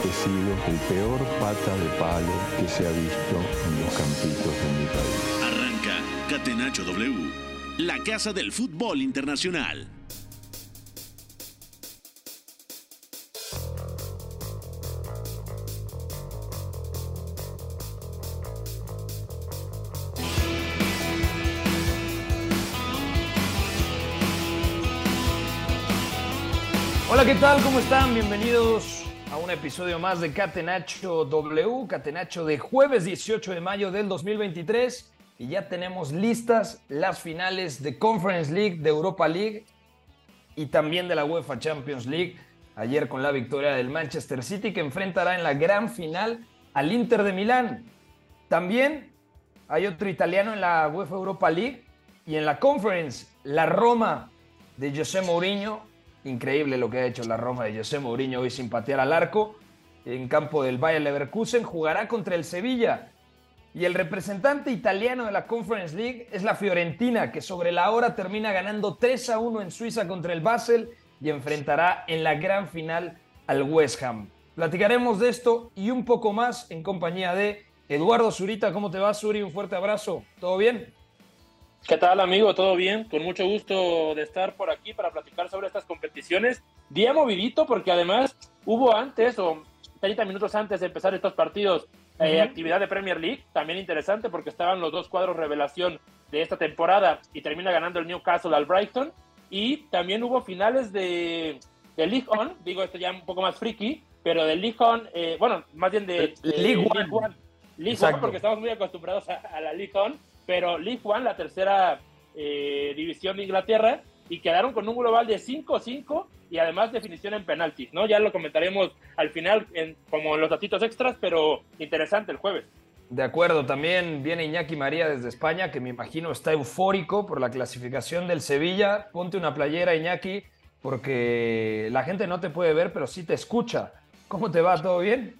He sido el peor pata de palo que se ha visto en los campitos de mi país. Arranca Catenacho W, la casa del fútbol internacional. Hola, ¿qué tal? ¿Cómo están? Bienvenidos a un episodio más de Catenacho W, Catenacho de jueves 18 de mayo del 2023. Y ya tenemos listas las finales de Conference League, de Europa League y también de la UEFA Champions League. Ayer con la victoria del Manchester City que enfrentará en la gran final al Inter de Milán. También hay otro italiano en la UEFA Europa League y en la Conference, la Roma de José Mourinho. Increíble lo que ha hecho la Roma de José Mourinho hoy sin patear al arco. En campo del Bayer Leverkusen jugará contra el Sevilla. Y el representante italiano de la Conference League es la Fiorentina, que sobre la hora termina ganando 3 a 1 en Suiza contra el Basel y enfrentará en la gran final al West Ham. Platicaremos de esto y un poco más en compañía de Eduardo Zurita. ¿Cómo te va, Suri? Un fuerte abrazo. ¿Todo bien? ¿Qué tal, amigo? ¿Todo bien? Con mucho gusto de estar por aquí para platicar sobre estas competiciones. Día movidito porque además hubo antes o 30 minutos antes de empezar estos partidos eh, actividad de Premier League, también interesante porque estaban los dos cuadros revelación de esta temporada y termina ganando el Newcastle al Brighton. Y también hubo finales de, de League On, digo esto ya un poco más friki, pero de League On, eh, bueno, más bien de, de League One. One. League. One, porque estamos muy acostumbrados a, a la League On, pero League One, la tercera eh, división de Inglaterra, y quedaron con un global de 5-5 y además definición en penaltis, ¿no? Ya lo comentaremos al final en, como en los datitos extras, pero interesante el jueves. De acuerdo, también viene Iñaki María desde España, que me imagino está eufórico por la clasificación del Sevilla. Ponte una playera, Iñaki, porque la gente no te puede ver, pero sí te escucha. ¿Cómo te va? ¿Todo bien?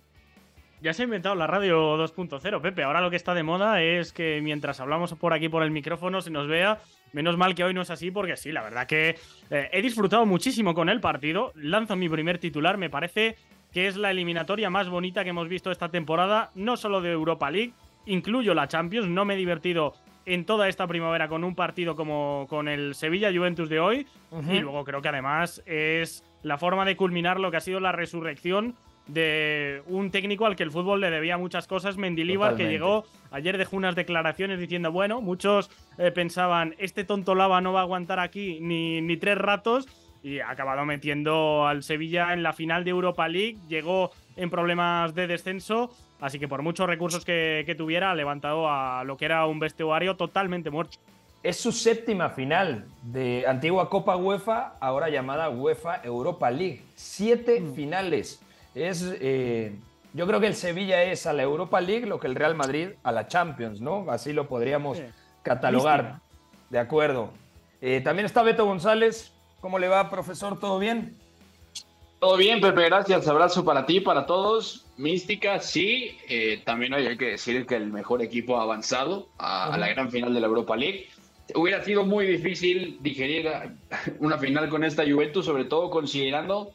Ya se ha inventado la radio 2.0, Pepe. Ahora lo que está de moda es que mientras hablamos por aquí por el micrófono se nos vea. Menos mal que hoy no es así, porque sí, la verdad que eh, he disfrutado muchísimo con el partido. Lanzo mi primer titular, me parece que es la eliminatoria más bonita que hemos visto esta temporada, no solo de Europa League, incluyo la Champions. No me he divertido en toda esta primavera con un partido como con el Sevilla Juventus de hoy. Y luego creo que además es la forma de culminar lo que ha sido la resurrección de un técnico al que el fútbol le debía muchas cosas, Mendilíbar, que llegó ayer dejó unas declaraciones diciendo, bueno, muchos eh, pensaban, este tonto lava no va a aguantar aquí ni, ni tres ratos, y ha acabado metiendo al Sevilla en la final de Europa League, llegó en problemas de descenso, así que por muchos recursos que, que tuviera, ha levantado a lo que era un vestuario totalmente muerto. Es su séptima final de antigua Copa UEFA, ahora llamada UEFA Europa League. Siete finales. Es, eh, yo creo que el Sevilla es a la Europa League lo que el Real Madrid a la Champions, ¿no? Así lo podríamos Sí. catalogar. Mística. De acuerdo. Eh, también está Beto González. ¿Cómo le va, profesor? ¿Todo bien? Todo bien, Pepe, gracias. Abrazo para ti, para todos. Mística, sí. Eh, también hay que decir que el mejor equipo ha avanzado a, a la gran final de la Europa League. Hubiera sido muy difícil digerir una final con esta Juventus, sobre todo considerando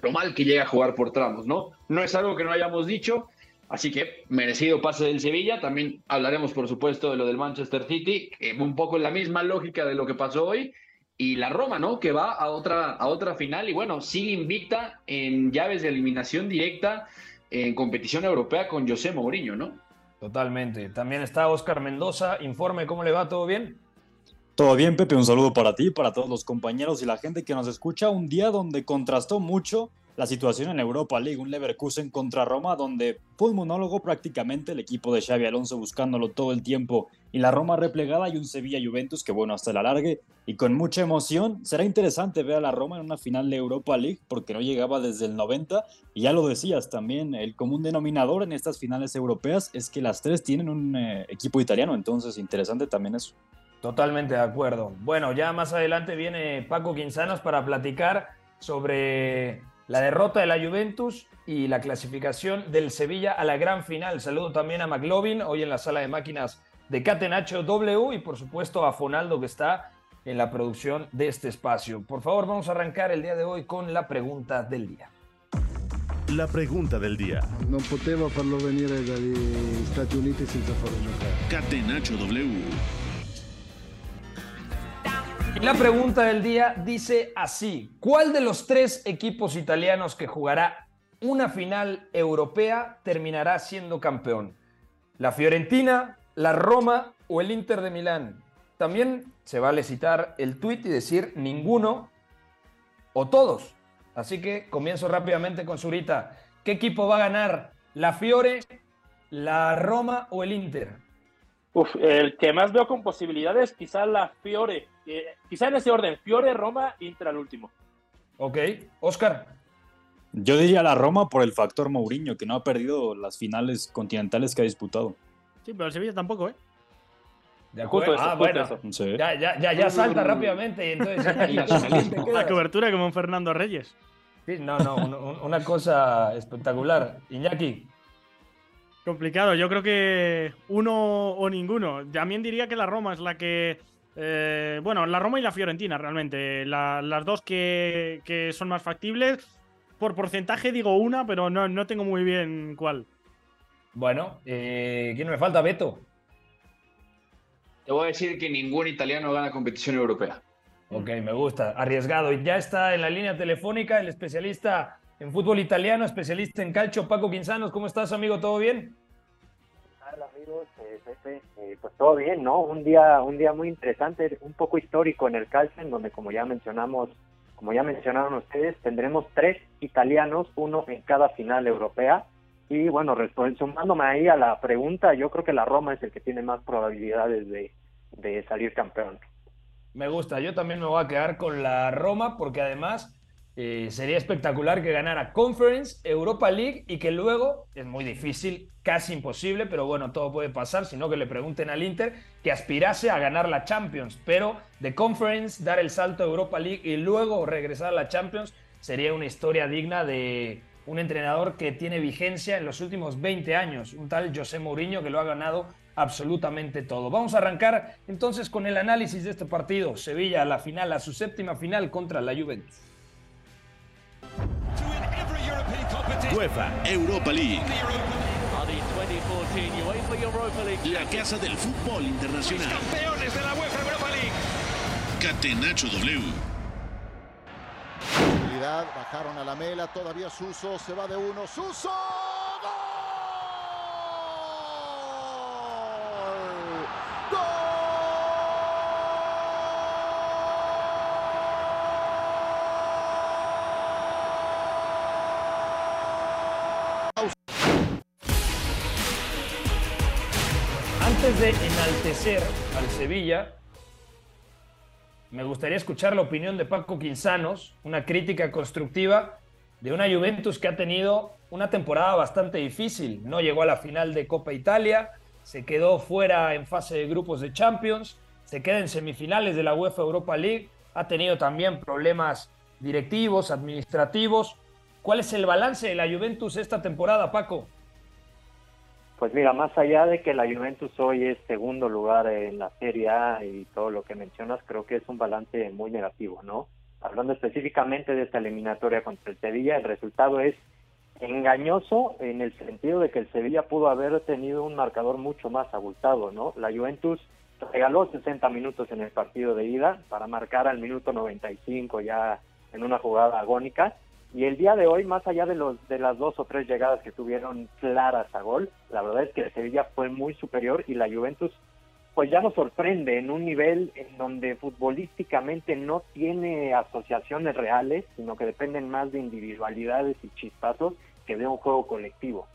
lo mal que llega a jugar por tramos, ¿no? No es algo que no hayamos dicho, así que merecido pase del Sevilla. También hablaremos, por supuesto, de lo del Manchester City, que un poco en la misma lógica de lo que pasó hoy. Y la Roma, ¿no? Que va a otra, a otra final y bueno, sigue invicta en llaves de eliminación directa en competición europea con José Mourinho, ¿no? Totalmente. También está Oscar Mendoza. Informe, ¿cómo le va? ¿Todo bien? Todo bien, Pepe, un saludo para ti, para todos los compañeros y la gente que nos escucha. Un día donde contrastó mucho la situación en Europa League, un Leverkusen contra Roma, donde fue un monólogo prácticamente, el equipo de Xavi Alonso buscándolo todo el tiempo y la Roma replegada y un Sevilla Juventus que bueno, hasta el alargue y con mucha emoción. Será interesante ver a la Roma en una final de Europa League porque no llegaba desde el 90 y ya lo decías también, el común denominador en estas finales europeas es que las tres tienen un eh, equipo italiano, entonces interesante también eso. Totalmente de acuerdo. Bueno, ya más adelante viene Paco Quinzanos para platicar sobre la derrota de la Juventus y la clasificación del Sevilla a la gran final. Saludo también a McLovin, hoy en la sala de máquinas de Catenacho W y por supuesto a Fonaldo que está en la producción de este espacio. Por favor, vamos a arrancar el día de hoy con la pregunta del día. La pregunta del día. No poteva farlo venire dagli Stati Uniti senza farlo giocare. Catenacho W. La pregunta del día dice así, ¿cuál de los tres equipos italianos que jugará una final europea terminará siendo campeón? ¿La Fiorentina, la Roma o el Inter de Milán? También se vale citar el tuit y decir ninguno o todos. Así que comienzo rápidamente con Zurita. ¿Qué equipo va a ganar? ¿La Fiore, la Roma o el Inter? Uf, el que más veo con posibilidades, quizá la Fiore. Eh, quizá en ese orden, Fiore, Roma, Inter al último. Ok, Oscar. Yo diría la Roma por el factor Mourinho, que no ha perdido las finales continentales que ha disputado. Sí, pero el Sevilla tampoco, ¿eh? De acuerdo. Eso, ah, bueno. eso. Sí. Ya, ya, ya, ya salta rápidamente y entonces Iñaki, ¿tú caliente La cobertura como en Fernando Reyes. Sí, no, no, un- un- una cosa espectacular. Iñaki, Complicado, yo creo que uno o ninguno. También diría que la Roma es la que. Eh, bueno, la Roma y la Fiorentina realmente. La- las dos que, que son más factibles. Por porcentaje digo una, pero no, no tengo muy bien cuál. bueno, eh, ¿quién me falta? Beto. Te voy a decir que ningún italiano gana competición europea. Ok, me gusta. Arriesgado. Y ya está en la línea telefónica el especialista en fútbol italiano, especialista en calcio, Paco Quinzanos. ¿Cómo estás, amigo? ¿Todo bien? Hola amigos, eh, Pepe, eh, pues todo bien, ¿no? Un día, un día muy interesante, un poco histórico en el calcio, en donde como ya mencionamos, como ya mencionaron ustedes, tendremos tres italianos, uno en cada final europea. Y bueno, sumándome ahí a la pregunta, yo creo que la Roma es el que tiene más probabilidades de, de salir campeón. Me gusta. Yo también me voy a quedar con la Roma porque además eh, sería espectacular que ganara Conference, Europa League y que luego, es muy difícil, casi imposible, pero bueno, todo puede pasar, sino que le pregunten al Inter que aspirase a ganar la Champions, pero de Conference, dar el salto a Europa League y luego regresar a la Champions sería una historia digna de un entrenador que tiene vigencia en los últimos 20 años, un tal José Mourinho que lo ha ganado absolutamente todo. Vamos a arrancar entonces con el análisis de este partido. Sevilla a la final, a su séptima final contra la Juventus. UEFA Europa League. La casa del fútbol internacional. Campeones de la UEFA Europa League. Catenacho W. Bajaron a la mela, todavía Suso, se va de uno, Suso. Al Sevilla, me gustaría escuchar la opinión de Paco Quinzanos, una crítica constructiva de una Juventus que ha tenido una temporada bastante difícil. No llegó a la final de Copa Italia, se quedó fuera en fase de grupos de Champions, se queda en semifinales de la UEFA Europa League, ha tenido también problemas directivos, administrativos. ¿Cuál es el balance de la Juventus esta temporada, Paco? Pues mira, más allá de que la Juventus hoy es segundo lugar en la Serie A y todo lo que mencionas, creo que es un balance muy negativo, ¿no? Hablando específicamente de esta eliminatoria contra el Sevilla, el resultado es engañoso en el sentido de que el Sevilla pudo haber tenido un marcador mucho más abultado, ¿no? La Juventus regaló 60 minutos en el partido de ida para marcar al minuto 95 ya en una jugada agónica y el día de hoy, más allá de, los, de las dos o tres llegadas que tuvieron claras a gol, la verdad es que Sevilla fue muy superior y la Juventus pues ya nos sorprende en un nivel en donde futbolísticamente no tiene asociaciones reales, sino que dependen más de individualidades y chispazos que de un juego colectivo.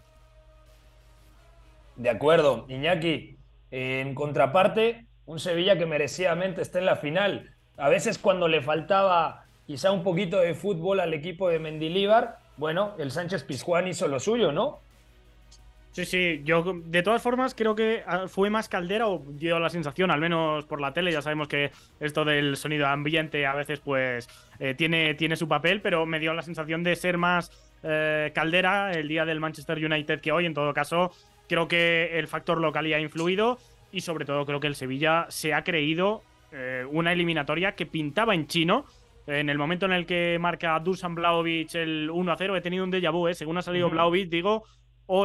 De acuerdo, Iñaki. En contraparte, un Sevilla que merecidamente está en la final. A veces cuando le faltaba quizá un poquito de fútbol al equipo de Mendilíbar, bueno, el Sánchez Pizjuán hizo lo suyo, ¿no? Sí, sí, yo de todas formas creo que ah, fue más caldera o dio la sensación, al menos por la tele, ya sabemos que esto del sonido ambiente a veces pues eh, tiene, tiene su papel, pero me dio la sensación de ser más eh, caldera el día del Manchester United que hoy, en todo caso, creo que el factor local ha influido y sobre todo creo que el Sevilla se ha creído eh, una eliminatoria que pintaba en chino. En el momento en el que marca Dusan Blaovic el 1 0, he tenido un déjà vu, según ha salido Blaovic, digo,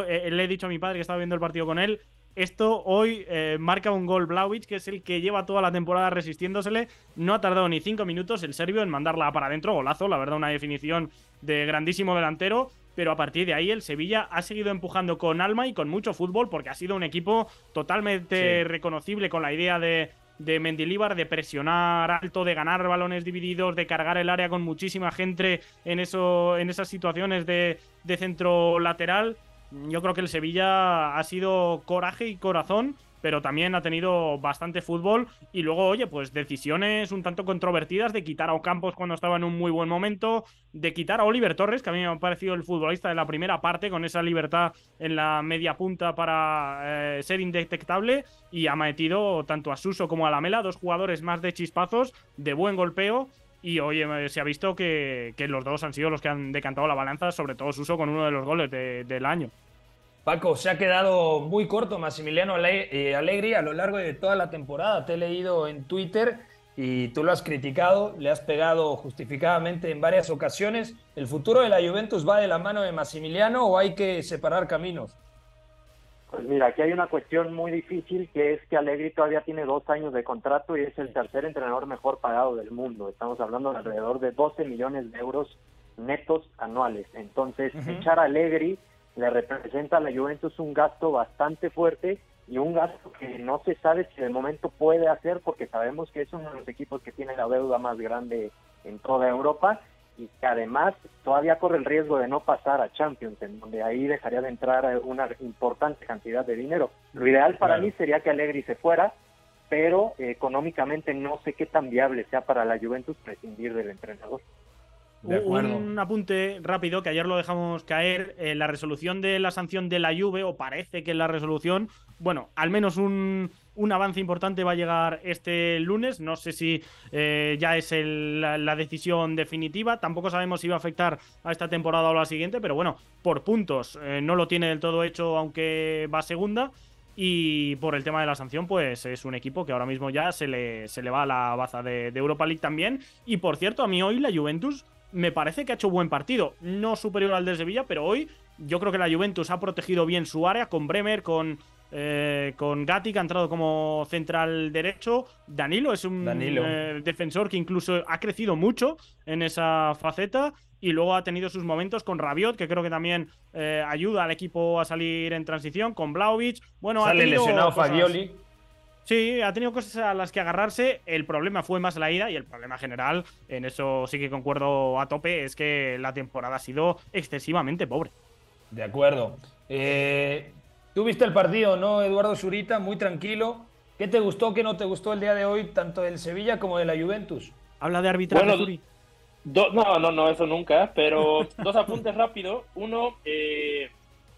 eh, le he dicho a mi padre que estaba viendo el partido con él. Esto hoy eh, marca un gol Blaovic, que es el que lleva toda la temporada resistiéndosele. No ha tardado ni cinco minutos el serbio en mandarla para adentro. Golazo, la verdad, una definición de grandísimo delantero. Pero a partir de ahí el Sevilla ha seguido empujando con alma y con mucho fútbol porque ha sido un equipo totalmente reconocible con la idea de, de Mendilíbar de presionar alto, de ganar balones divididos, de cargar el área con muchísima gente en, eso, en esas situaciones de, de centro lateral. Yo creo que el Sevilla ha sido coraje y corazón, pero también ha tenido bastante fútbol. Y luego, oye, pues decisiones un tanto controvertidas de quitar a Ocampos cuando estaba en un muy buen momento, de quitar a Oliver Torres, que a mí me ha parecido el futbolista de la primera parte, con esa libertad en la media punta para eh, ser indetectable. Y ha metido tanto a Suso como a Lamela, dos jugadores más de chispazos, de buen golpeo y hoy eh, se ha visto que, los dos han sido los que han decantado la balanza, sobre todo Suso con uno de los goles del año. Paco, se ha quedado muy corto Massimiliano eh, Allegri a lo largo de toda la temporada. Te he leído en Twitter y tú lo has criticado, le has pegado justificadamente en varias ocasiones. ¿El futuro de la Juventus va de la mano de Massimiliano o hay que separar caminos? Pues mira, aquí hay una cuestión muy difícil que es que Allegri todavía tiene dos años de contrato y es el tercer entrenador mejor pagado del mundo. Estamos hablando de alrededor de 12 millones de euros netos anuales. Entonces, echar a Allegri le representa a la Juventus un gasto bastante fuerte y un gasto que no se sabe si de momento puede hacer porque sabemos que es uno de los equipos que tiene la deuda más grande en toda Europa y que además todavía corre el riesgo de no pasar a Champions, en donde ahí dejaría de entrar una importante cantidad de dinero. Lo ideal para mí sería que Allegri se fuera, pero económicamente no sé qué tan viable sea para la Juventus prescindir del entrenador. Un apunte rápido que ayer lo dejamos caer. Eh, la resolución de la sanción de la Juve, o parece que la resolución, bueno, al menos un, un avance importante va a llegar este lunes. No sé si eh, ya es la, decisión definitiva. Tampoco sabemos si va a afectar a esta temporada o a la siguiente, pero bueno, por puntos eh, no lo tiene del todo hecho, aunque va segunda. Y por el tema de la sanción, pues es un equipo que ahora mismo ya se le, se le va a la baza de, de Europa League también. Y por cierto, a mí hoy la Juventus me parece que ha hecho buen partido. No superior al de Sevilla, pero hoy yo creo que la Juventus ha protegido bien su área con Bremer, con, eh, con Gatti, que ha entrado como central derecho. Danilo es un eh, defensor que incluso ha crecido mucho en esa faceta. Y luego ha tenido sus momentos con Rabiot, que creo que también eh, ayuda al equipo a salir en transición, con Blaovic. Bueno, Sale ha lesionado Fagioli. Sí, ha tenido cosas a las que agarrarse. El problema fue más la ida y el problema general, en eso sí que concuerdo a tope, es que la temporada ha sido excesivamente pobre. De acuerdo. Eh, Tú viste el partido, ¿no, Eduardo Zurita? Muy tranquilo. ¿Qué te gustó, qué no te gustó el día de hoy, tanto del Sevilla como de la Juventus? Habla de arbitraje, no, no, no, eso nunca, pero dos apuntes rápido. Uno, eh,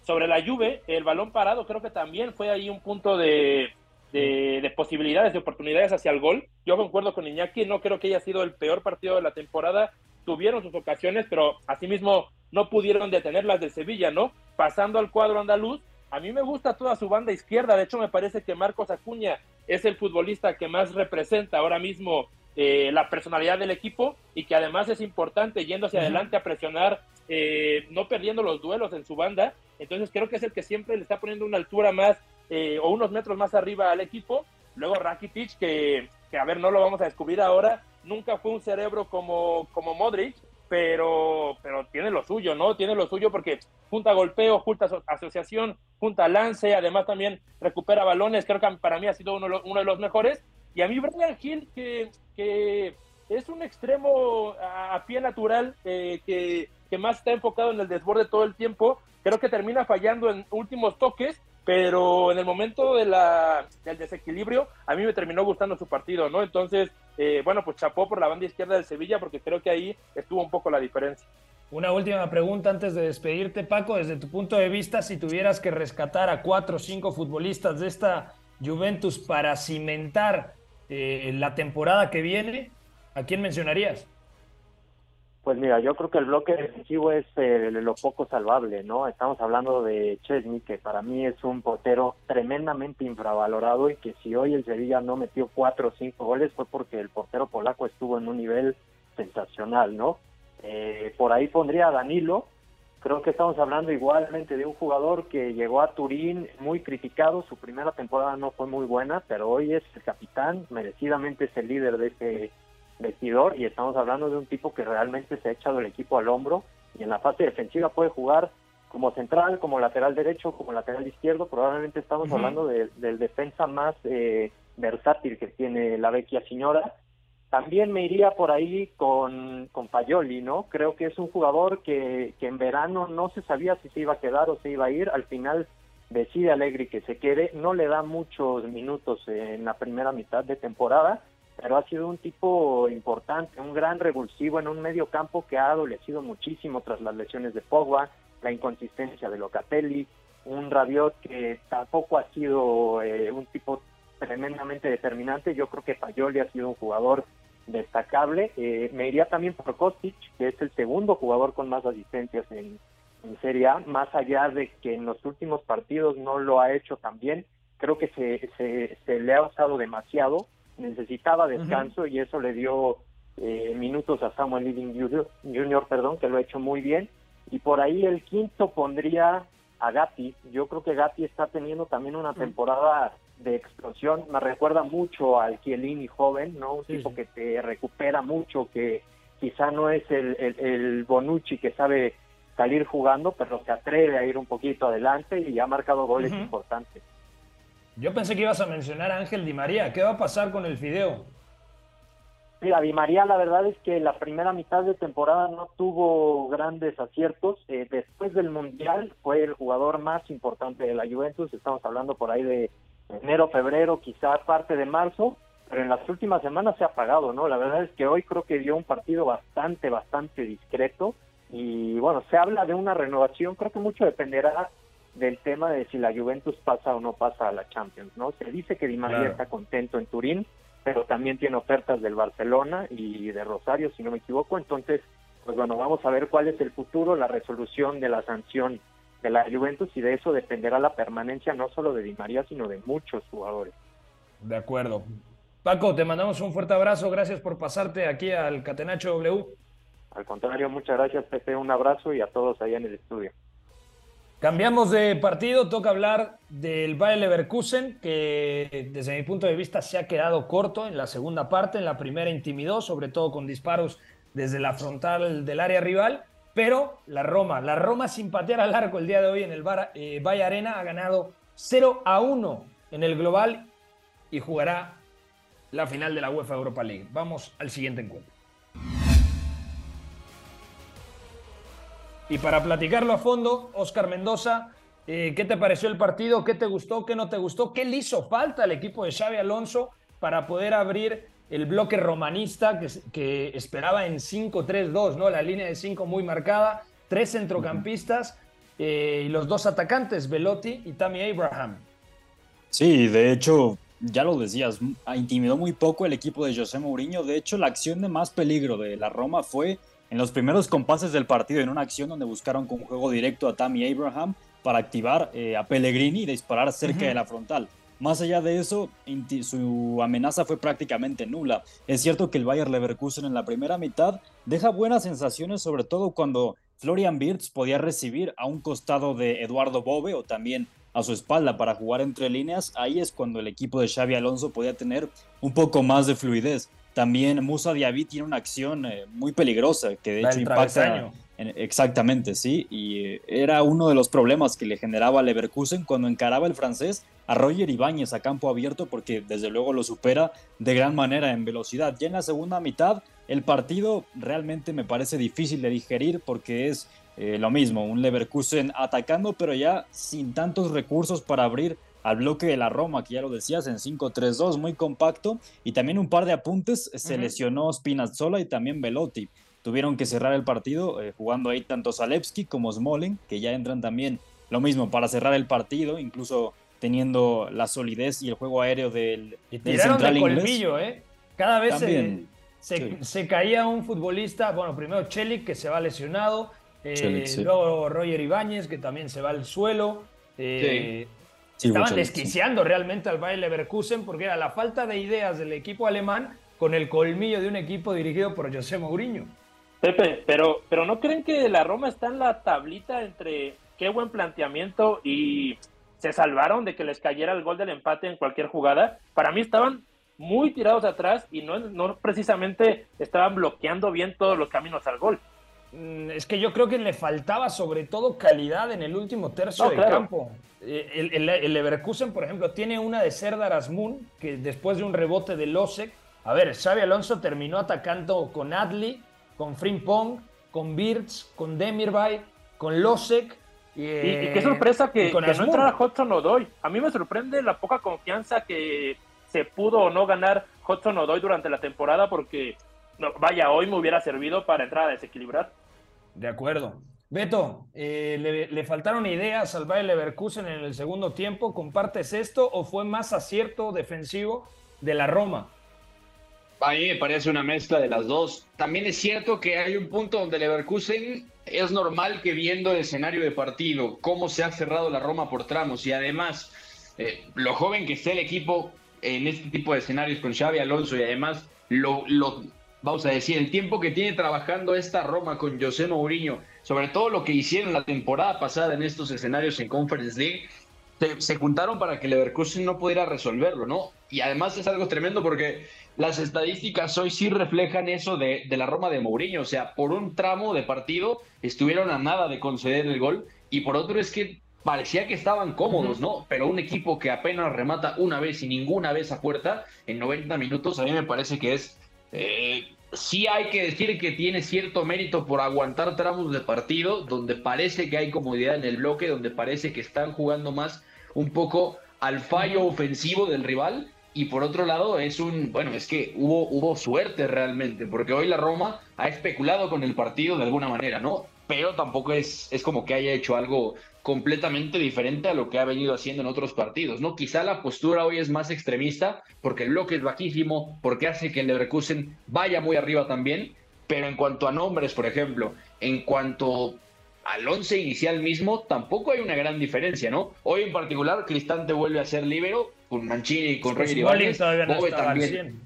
sobre la Juve, el balón parado creo que también fue ahí un punto de, de, posibilidades, de oportunidades hacia el gol. Yo concuerdo con Iñaki, no creo que haya sido el peor partido de la temporada. Tuvieron sus ocasiones, pero asimismo no pudieron detenerlas del Sevilla, ¿no? Pasando al cuadro andaluz, a mí me gusta toda su banda izquierda. De hecho, me parece que Marcos Acuña es el futbolista que más representa ahora mismo eh, la personalidad del equipo y que además es importante yendo hacia adelante a presionar, eh, no perdiendo los duelos en su banda. Entonces creo que es el que siempre le está poniendo una altura más eh, o unos metros más arriba al equipo. Luego Rakitic, que, que, a ver, no lo vamos a descubrir ahora, nunca fue un cerebro como, como Modric, pero, pero tiene lo suyo, ¿no? Tiene lo suyo porque junta golpeo, junta asociación, junta lance, además también recupera balones, creo que para mí ha sido uno, de los mejores. Y a mí Brian Hill, que, que es un extremo a, pie natural, eh, que, que más está enfocado en el desborde todo el tiempo, creo que termina fallando en últimos toques, pero en el momento de la, del desequilibrio, a mí me terminó gustando su partido, ¿no? Entonces, eh, bueno, pues chapó por la banda izquierda del Sevilla, porque creo que ahí estuvo un poco la diferencia. Una última pregunta antes de despedirte, Paco. Desde tu punto de vista, si tuvieras que rescatar a cuatro o cinco futbolistas de esta Juventus para cimentar eh, la temporada que viene, ¿a quién mencionarías? Pues mira, yo creo que el bloque defensivo es eh, lo poco salvable, ¿no? Estamos hablando de Chesney, que para mí es un portero tremendamente infravalorado y que si hoy el Sevilla no metió cuatro o cinco goles fue porque el portero polaco estuvo en un nivel sensacional, ¿no? Eh, por ahí pondría a Danilo. Creo que estamos hablando igualmente de un jugador que llegó a Turín muy criticado. Su primera temporada no fue muy buena, pero hoy es el capitán, merecidamente es el líder de ese vestidor y estamos hablando de un tipo que realmente se ha echado el equipo al hombro y en la fase defensiva puede jugar como central, como lateral derecho, como lateral izquierdo. Probablemente estamos hablando del defensa más eh, versátil que tiene la vecchia señora. También me iría por ahí con, con Payoli, ¿no? Creo que es un jugador que, que en verano no se sabía si se iba a quedar o se iba a ir. Al final decide Alegri que se quede. No le da muchos minutos en la primera mitad de temporada pero ha sido un tipo importante, un gran revulsivo en un medio campo que ha adolecido muchísimo tras las lesiones de Pogba, la inconsistencia de Locatelli, un Rabiot que tampoco ha sido eh, un tipo tremendamente determinante. Yo creo que Payoli ha sido un jugador destacable. Eh, me iría también por Kostic, que es el segundo jugador con más asistencias en, en Serie A, más allá de que en los últimos partidos no lo ha hecho tan bien. Creo que se, se, se le ha usado demasiado necesitaba descanso y eso le dio eh, minutos a Samuel Living Jr., perdón, que lo ha hecho muy bien. Y por ahí el quinto pondría a Gatti. Yo creo que Gatti está teniendo también una temporada de explosión. Me recuerda mucho al Chiellini joven, ¿no? Un tipo que te recupera mucho, que quizá no es el, el, Bonucci que sabe salir jugando, pero se atreve a ir un poquito adelante y ha marcado goles importantes. Yo pensé que ibas a mencionar a Ángel Di María. ¿Qué va a pasar con el Fideo? Mira, Di María la verdad es que la primera mitad de temporada no tuvo grandes aciertos. Eh, después del Mundial fue el jugador más importante de la Juventus. Estamos hablando por ahí de enero, febrero, quizás parte de marzo. Pero en las últimas semanas se ha apagado, ¿no? La verdad es que hoy creo que dio un partido bastante, bastante discreto. Y bueno, se habla de una renovación. Creo que mucho dependerá del tema de si la Juventus pasa o no pasa a la Champions, ¿no? Se dice que Di María está contento en Turín, pero también tiene ofertas del Barcelona y de Rosario, si no me equivoco. Entonces, pues bueno, vamos a ver cuál es el futuro, la resolución de la sanción de la Juventus y de eso dependerá la permanencia no solo de Di María, sino de muchos jugadores. De acuerdo. Paco, te mandamos un fuerte abrazo. Gracias por pasarte aquí al Catenacho W. Al contrario, muchas gracias, Pepe. Un abrazo y a todos allá en el estudio. Cambiamos de partido, toca hablar del Bayer Leverkusen, que desde mi punto de vista se ha quedado corto en la segunda parte, en la primera intimidó, sobre todo con disparos desde la frontal del área rival, pero la Roma, la Roma sin patear al arco el día de hoy en el Bar, eh, Arena ha ganado 0 a 1 en el global y jugará la final de la UEFA Europa League. Vamos al siguiente encuentro. Y para platicarlo a fondo, Oscar Mendoza, eh, ¿qué te pareció el partido? ¿Qué te gustó? ¿Qué no te gustó? ¿Qué le hizo falta al equipo de Xavi Alonso para poder abrir el bloque romanista que, que esperaba en 5-3-2, ¿no? La línea de 5 muy marcada, tres centrocampistas eh, y los dos atacantes, Velotti y Tammy Abraham. Sí, de hecho, ya lo decías, intimidó muy poco el equipo de José Mourinho. De hecho, la acción de más peligro de la Roma fue en los primeros compases del partido en una acción donde buscaron con juego directo a Tammy Abraham para activar eh, a Pellegrini y disparar cerca de la frontal. Más allá de eso, su amenaza fue prácticamente nula. Es cierto que el Bayer Leverkusen en la primera mitad deja buenas sensaciones, sobre todo cuando Florian Wirtz podía recibir a un costado de Eduardo Bove o también a su espalda para jugar entre líneas. Ahí es cuando el equipo de Xavi Alonso podía tener un poco más de fluidez. También Musa Diaby tiene una acción eh, muy peligrosa que de hecho impacta. En, exactamente, sí. Y eh, era uno de los problemas que le generaba Leverkusen cuando encaraba el francés a Roger Ibáñez a campo abierto, porque desde luego lo supera de gran manera en velocidad. Ya en la segunda mitad, el partido realmente me parece difícil de digerir porque es eh, lo mismo, un Leverkusen atacando, pero ya sin tantos recursos para abrir al bloque de la Roma, que ya lo decías, en 5-3-2, muy compacto. Y también un par de apuntes, se lesionó Spinazzola y también Velotti. Tuvieron que cerrar el partido eh, jugando ahí tanto Zalewski como Smalling, que ya entran también lo mismo para cerrar el partido, incluso teniendo la solidez y el juego aéreo del, y central de colmillo, ¿eh? Cada vez se, caía un futbolista, bueno, primero Chelik, que se va lesionado, eh, luego Roger Ibáñez, que también se va al suelo. Eh, Estaban desquiciando realmente al Bayer Leverkusen porque era la falta de ideas del equipo alemán con el colmillo de un equipo dirigido por José Mourinho. Pepe, pero, pero ¿no creen que la Roma está en la tablita entre qué buen planteamiento y se salvaron de que les cayera el gol del empate en cualquier jugada? Para mí estaban muy tirados atrás y no, no precisamente estaban bloqueando bien todos los caminos al gol. Mm, es que yo creo que le faltaba sobre todo calidad en el último tercio del campo. Eh, el, el, Leverkusen, por ejemplo, tiene una de Serdar Asmun, que después de un rebote de Losek, a ver, Xavi Alonso terminó atacando con Adli, con Frimpong, con Birz, con Demirbay, con Losek. y, qué sorpresa que, que no entrara Hudson Odoy. A mí me sorprende la poca confianza que se pudo o no ganar Hudson Odoy durante la temporada porque vaya, hoy me hubiera servido para entrar a desequilibrar. De acuerdo. Beto, eh, le, faltaron ideas al Bayer Leverkusen en el segundo tiempo? ¿Compartes esto o fue más acierto defensivo de la Roma? A mí me parece una mezcla de las dos. También es cierto que hay un punto donde Leverkusen es normal que viendo el escenario de partido, cómo se ha cerrado la Roma por tramos y además eh, lo joven que esté el equipo en este tipo de escenarios con Xavi Alonso y además lo, lo vamos a decir, el tiempo que tiene trabajando esta Roma con José Mourinho, sobre todo lo que hicieron la temporada pasada en estos escenarios en Conference League, se, juntaron para que Leverkusen no pudiera resolverlo, ¿no? Y además es algo tremendo porque las estadísticas hoy sí reflejan eso de, de la Roma de Mourinho, o sea, por un tramo de partido estuvieron a nada de conceder el gol y por otro es que parecía que estaban cómodos, ¿no? Pero un equipo que apenas remata una vez y ninguna vez a puerta en 90 minutos, a mí me parece que es eh, sí hay que decir que tiene cierto mérito por aguantar tramos de partido, donde parece que hay comodidad en el bloque, donde parece que están jugando más un poco al fallo ofensivo del rival. Y por otro lado, es un, bueno, es que hubo, hubo suerte realmente, porque hoy la Roma ha especulado con el partido de alguna manera, ¿no? Pero tampoco es, es como que haya hecho algo completamente diferente a lo que ha venido haciendo en otros partidos, ¿no? Quizá la postura hoy es más extremista porque el bloque es bajísimo, porque hace que el Leverkusen vaya muy arriba también, pero en cuanto a nombres, por ejemplo, en cuanto al once inicial mismo, tampoco hay una gran diferencia, ¿no? Hoy en particular, Cristante vuelve a ser libero con Mancini y con pues Roger Ibáñez, también.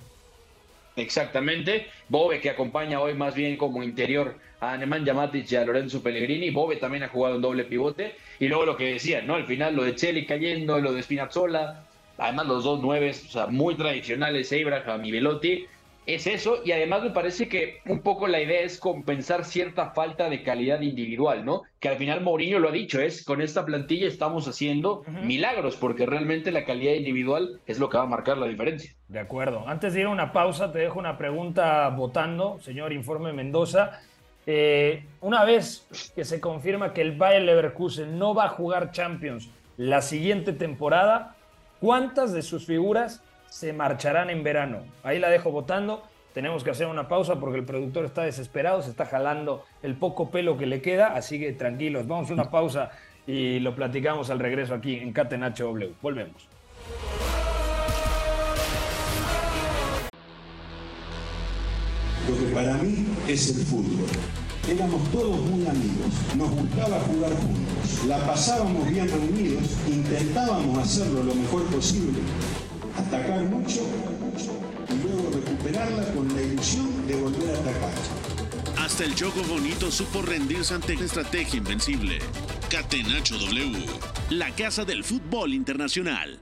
Exactamente. Bobe que acompaña hoy más bien como interior a Nemanja Matic y a Lorenzo Pellegrini. Bobe también ha jugado en doble pivote. Y luego lo que decía, ¿no? Al final lo de Cheli cayendo, lo de Spinazzola. Además los dos nueves, o sea, muy tradicionales, Abraham y Velotti es eso, y además me parece que un poco la idea es compensar cierta falta de calidad individual, ¿no? Que al final Mourinho lo ha dicho, es con esta plantilla estamos haciendo milagros, porque realmente la calidad individual es lo que va a marcar la diferencia. De acuerdo. Antes de ir a una pausa, te dejo una pregunta votando, señor Informe Mendoza. Eh, una vez que se confirma que el Bayer Leverkusen no va a jugar Champions la siguiente temporada, ¿cuántas de sus figuras se marcharán en verano. Ahí la dejo votando. Tenemos que hacer una pausa porque el productor está desesperado, se está jalando el poco pelo que le queda, así que tranquilos, vamos a una pausa y lo platicamos al regreso aquí en Catenacho W. Volvemos. Lo que para mí es el fútbol. Éramos todos muy amigos, nos gustaba jugar juntos, la pasábamos bien reunidos, intentábamos hacerlo lo mejor posible atacar mucho y luego recuperarla con la ilusión de volver a atacar. Hasta el Choco Bonito supo rendirse ante la estrategia invencible. Catenacho W, la casa del fútbol internacional.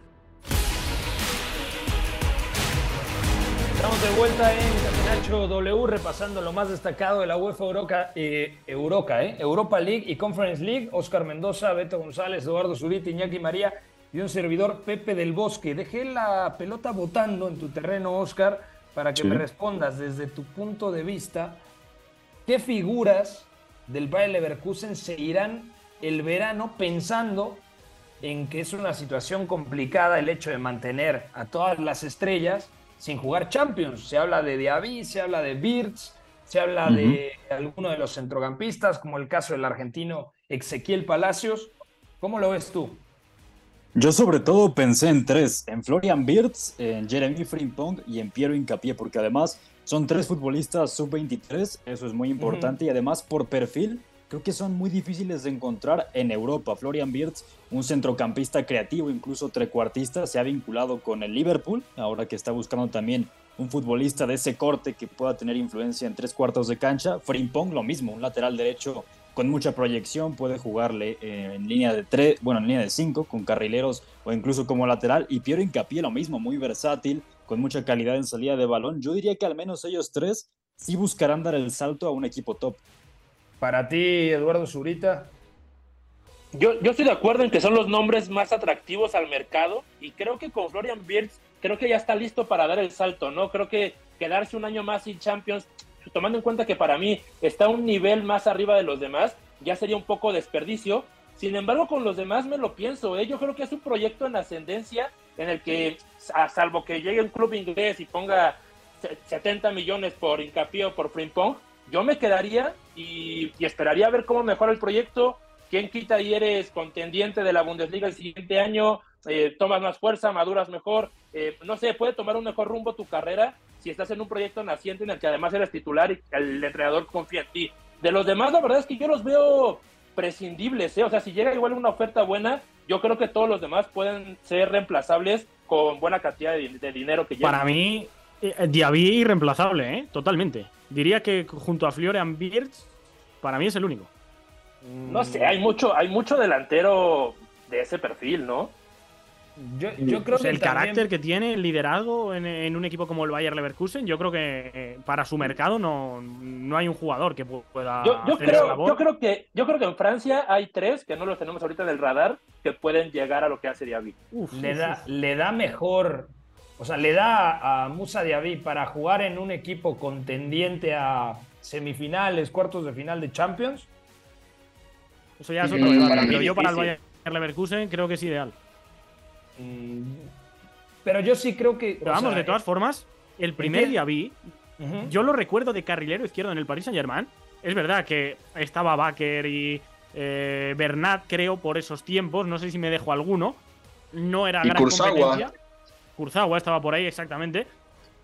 Estamos de vuelta en Catenacho W repasando lo más destacado de la UEFA Europa, eh, Europa, eh, Europa League y Conference League. Oscar Mendoza, Beto González, Eduardo Zurita, Iñaki María y un servidor Pepe del Bosque. Dejé la pelota botando en tu terreno, Oscar, para que Sí. me respondas desde tu punto de vista. ¿Qué figuras del Bayer Leverkusen se irán el verano pensando en que es una situación complicada el hecho de mantener a todas las estrellas sin jugar Champions? Se habla de Diaby, se habla de Birds, se habla de alguno de los centrocampistas, como el caso del argentino Ezequiel Palacios. ¿Cómo lo ves tú? Yo sobre todo pensé en tres, en Florian Wirtz, en Jeremy Frimpong y en Piero Incapié, porque además son tres futbolistas sub-23, eso es muy importante, y además por perfil creo que son muy difíciles de encontrar en Europa. Florian Wirtz, un centrocampista creativo, incluso trecuartista, se ha vinculado con el Liverpool, ahora que está buscando también un futbolista de ese corte que pueda tener influencia en tres cuartos de cancha. Frimpong lo mismo, un lateral derecho con mucha proyección, puede jugarle eh, en línea de tres, bueno, en línea de cinco, con carrileros o incluso como lateral. Y Piero Incapié lo mismo, muy versátil, con mucha calidad en salida de balón. Yo diría que al menos ellos tres sí buscarán dar el salto a un equipo top. Para ti, Eduardo Zurita. Yo, yo estoy de acuerdo en que son los nombres más atractivos al mercado y creo que con Florian Wirtz creo que ya está listo para dar el salto, ¿no? Creo que quedarse un año más sin Champions, tomando en cuenta que para mí está un nivel más arriba de los demás, ya sería un poco desperdicio. Sin embargo, con los demás me lo pienso, ¿eh? yo creo que es un proyecto en ascendencia en el que, a salvo que llegue un club inglés y ponga se- 70 millones por hincapié o por Frimpong, yo me quedaría y, y esperaría a ver cómo mejora el proyecto. ¿Quién quita y eres contendiente de la Bundesliga el siguiente año? Eh, tomas más fuerza, maduras mejor. eh, no sé, puede tomar un mejor rumbo tu carrera si estás en un proyecto naciente en el que además eres titular y el entrenador confía en ti. De los demás, la verdad es que yo los veo prescindibles. ¿eh? O sea, si llega igual una oferta buena, yo creo que todos los demás pueden ser reemplazables con buena cantidad de, de dinero que llevan. Para mí, eh, Diaby irreemplazable, ¿eh? Totalmente. Diría que junto a Florian Wirtz, para mí es el único. No sé, hay mucho, hay mucho delantero de ese perfil, ¿no? Yo, yo creo que el también- carácter que tiene, el liderazgo en, en un equipo como el Bayer Leverkusen, yo creo que eh, para su mercado no, no hay un jugador que pu- pueda Yo, yo hacer esa creo, labor. yo creo que, yo creo que en Francia hay tres que no los tenemos ahorita en el radar que pueden llegar a lo que hace Diaby. le da, le da mejor, o sea, le da a Musa Diaby para jugar en un equipo contendiente a semifinales, cuartos de final de Champions. Eso ya es otro debate, pero yo para el difícil. Bayer Leverkusen creo que es ideal. Mm, Pero yo sí creo que. Pero vamos, sea, de todas formas, el primer entiendo- Diaby, yo lo recuerdo de carrilero izquierdo en el Paris Saint Germain. Es verdad que estaba Baker y eh, Bernat, creo, por esos tiempos. No sé si me dejo alguno. No era Y gran Kurzawa. competencia. Kurzawa estaba por ahí, exactamente.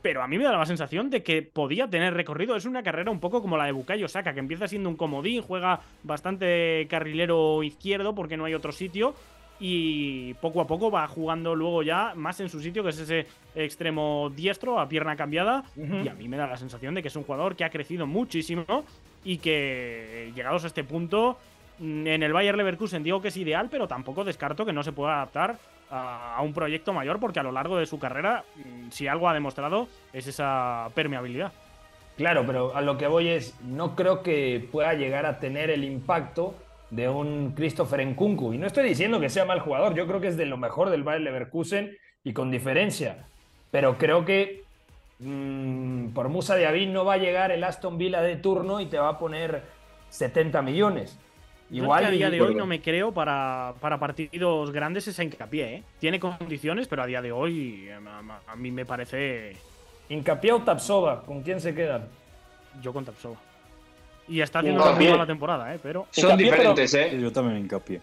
Pero a mí me da la sensación de que podía tener recorrido. Es una carrera un poco como la de Bukayo Saka, que empieza siendo un comodín, juega bastante carrilero izquierdo porque no hay otro sitio. Y poco a poco va jugando luego ya más en su sitio, que es ese extremo diestro, a pierna cambiada. Y a mí me da la sensación de que es un jugador que ha crecido muchísimo y que, llegados a este punto, en el Bayer Leverkusen digo que es ideal, pero tampoco descarto que no se pueda adaptar a, un proyecto mayor, porque a lo largo de su carrera, mm, si algo ha demostrado, es esa permeabilidad. Claro, pero a lo que voy es, no creo que pueda llegar a tener el impacto de un Christopher Nkunku. Y no estoy diciendo que sea mal jugador, yo creo que es de lo mejor del Bayer Leverkusen y con diferencia. Pero creo que mm, por Musa Diaby no va a llegar el Aston Villa de turno y te va a poner 70 millones. Yo Igual es que a día de hoy no me creo para, para partidos grandes esa hincapié. ¿eh? Tiene condiciones, pero a día de hoy eh, a, a- a mí me parece. Hincapié o Tapsova, ¿con quién se quedan? Yo con Tapsova. Y está haciendo Hincapié. mala temporada, ¿eh? pero. Son Hincapié, pero- diferentes, ¿eh? Yo también hincapié.